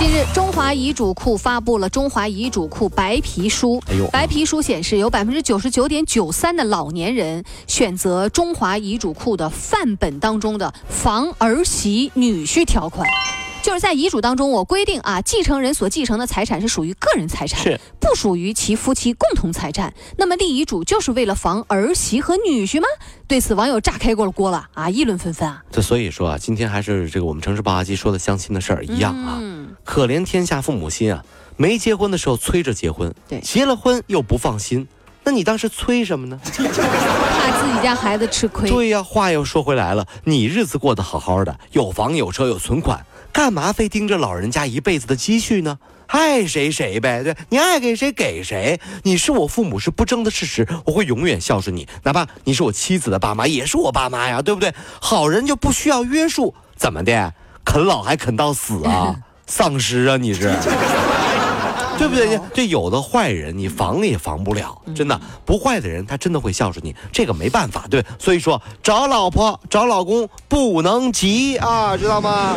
近日，中华遗嘱库发布了《中华遗嘱库白皮书》。哎呦白皮书显示，有百分之九十九点九三的老年人选择中华遗嘱库的范本当中的防儿媳女婿条款。就是在遗嘱当中，我规定啊，继承人所继承的财产是属于个人财产，是不属于其夫妻共同财产。那么立遗嘱就是为了防儿媳和女婿吗？对此，网友炸开过了锅了啊，议论纷纷啊。这所以说啊，今天还是这个我们城市爆发机说的相亲的事儿一样啊。嗯，可怜天下父母心啊！没结婚的时候催着结婚，对结了婚又不放心，那你当时催什么呢？怕自己家孩子吃亏。对呀，话又说回来了，你日子过得好好的，有房有车有存款，干嘛非盯着老人家一辈子的积蓄呢？爱谁谁呗，对，你爱给谁给谁。你是我父母是不争的事实，我会永远孝顺你，哪怕你是我妻子的爸妈，也是我爸妈呀，对不对？好人就不需要约束，怎么的？啃老还啃到死啊？丧尸啊你是？对不对？这有的坏人你防也防不了，真的不坏的人他真的会孝顺你，这个没办法，对。所以说找老婆找老公不能急啊，知道吗？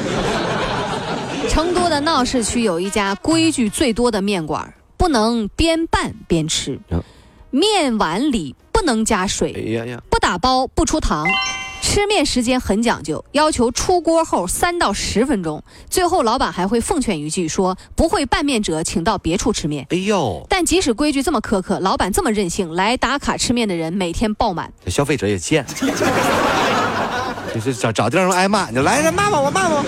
成都的闹市区有一家规矩最多的面馆，不能边拌边吃嗯，面碗里不能加哎水，不打包不出糖。吃面时间很讲究，要求出锅后三到十分钟。最后，老板还会奉劝一句说：“不会拌面者，请到别处吃面。哎呦”，但即使规矩这么苛刻，老板这么任性，来打卡吃面的人每天爆满。这消费者也贱，就是找找地方挨骂，你来人骂骂我骂骂我。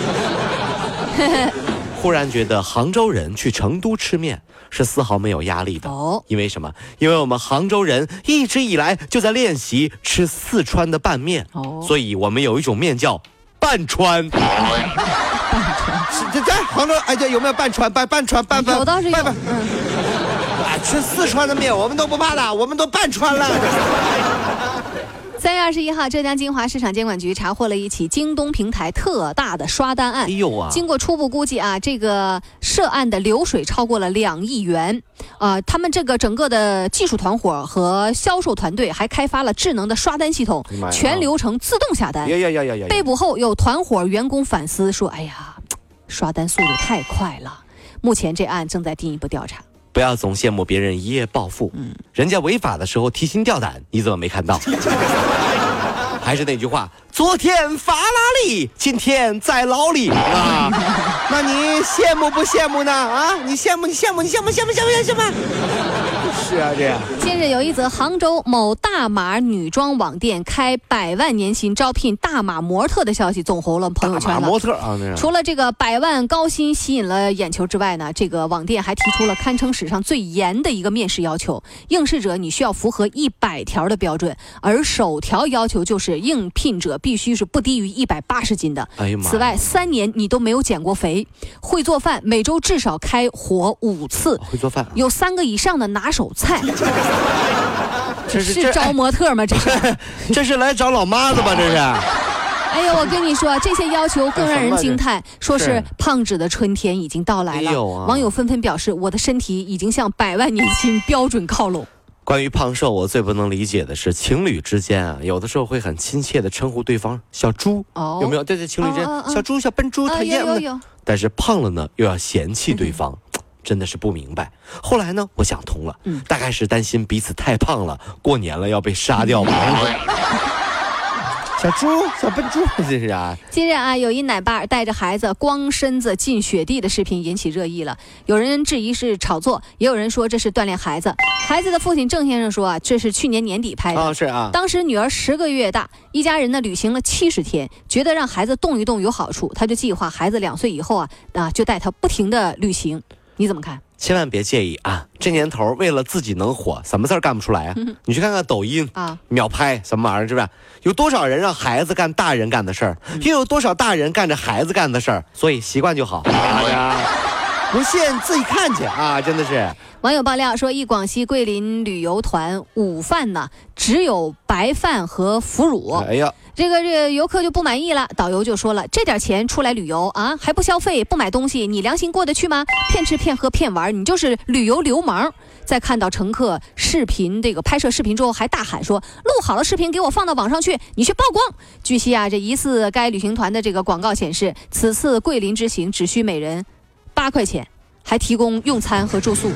忽然觉得杭州人去成都吃面是丝毫没有压力的。哦因为什么？因为我们杭州人一直以来就在练习吃四川的拌面，哦所以我们有一种面叫拌川。拌川，这这杭州哎，这有没有拌川？拌拌川拌拌有倒是有，拌拌嗯，啊，吃四川的面我们都不怕的，我们都拌川了。二十一号，浙江金华市场监管局查获了一起京东平台特大的刷单案哎。呦啊！经过初步估计啊，这个涉案的流水超过了两亿元。呃，他们这个整个的技术团伙和销售团队还开发了智能的刷单系统全流程自动下单呀。呀呀呀呀！被捕后，有团伙员工反思说：“哎呀，刷单速度太快了。”目前这案正在进一步调查。不要总羡慕别人一夜暴富，嗯人家违法的时候提心吊胆，你怎么没看到？还是那句话，昨天法拉利，今天在牢里啊！那你羡慕不羡慕呢？啊，你羡慕，你羡慕，你羡慕，羡慕，羡慕，羡慕？是啊，这样。近日有一则杭州某大码女装网店开百万年薪招聘大码模特的消息，走红了朋友圈了。模特啊，那。除了这个百万高薪吸引了眼球之外呢，这个网店还提出了堪称史上最严的一个面试要求，应试者你需要符合一百条的标准，而首条要求就是应聘者必须是不低于一百八十斤的。哎呀妈！此外，三年你都没有减过肥，会做饭，每周至少开火五次，会做饭，有三个以上的拿手菜，这是是招模特吗？这是。这是来找老妈子吧？这是。哎呦，我跟你说，这些要求更让人惊叹，说是是胖子的春天已经到来了。网友纷纷表示，我的身体已经向百万年薪标准靠拢。关于胖瘦，我最不能理解的是情侣之间啊，有的时候会很亲切的称呼对方小猪，哦有没有？对对，情侣之间、哦哦哦小猪、小笨猪，啊，讨厌但是胖了呢，又要嫌弃对方，真的是不明白。后来呢，我想通了，嗯大概是担心彼此太胖了，过年了要被杀掉吧。小猪，小笨猪，这是啊，近日啊，有一奶爸带着孩子光身子进雪地的视频引起热议了。有人质疑是炒作，也有人说这是锻炼孩子。孩子的父亲郑先生说啊，这是去年年底拍的。哦是啊，当时女儿十个月大，一家人呢旅行了七十天，觉得让孩子动一动有好处，他就计划孩子两岁以后啊啊就带他不停的旅行。你怎么看？千万别介意啊！这年头为了自己能火，什么事儿干不出来啊？你去看看抖音啊，秒拍什么玩意儿，是不是？有多少人让孩子干大人干的事儿，又有多少大人干着孩子干的事儿？所以习惯就好。哎呀，不信自己看去啊！真的是。网友爆料说，一广西桂林旅游团午饭呢，只有白饭和腐乳。哎呀，这个这个游客就不满意了，导游就说了：“这点钱出来旅游啊，还不消费不买东西，你良心过得去吗？骗吃骗喝骗玩，你就是旅游流氓。”在看到乘客视频这个拍摄视频之后，还大喊说：“录好了视频给我放到网上去，你去曝光。”据悉啊，这疑似该旅行团的这个广告显示，此次桂林之行只需每人八块钱，还提供用餐和住宿。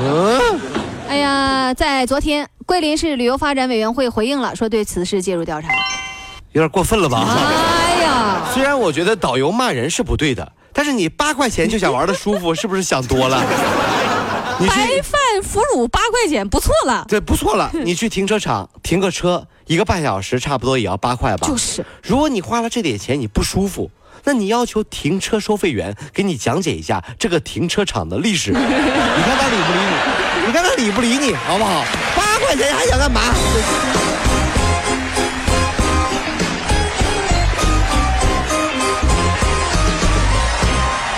嗯，哎呀，在昨天，桂林市旅游发展委员会回应了，说对此事介入调查。有点过分了吧？哎呀，虽然我觉得导游骂人是不对的，但是你八块钱就想玩的舒服，是不是想多了？白，饭腐乳八块钱，不错了。对，不错了。你去停车场停个车，一个半小时差不多也要八块吧？就是，如果你花了这点钱你不舒服，那你要求停车收费员给你讲解一下这个停车场的历史，你看他理不理你？你看他理不理你，好不好？八块钱还想干嘛？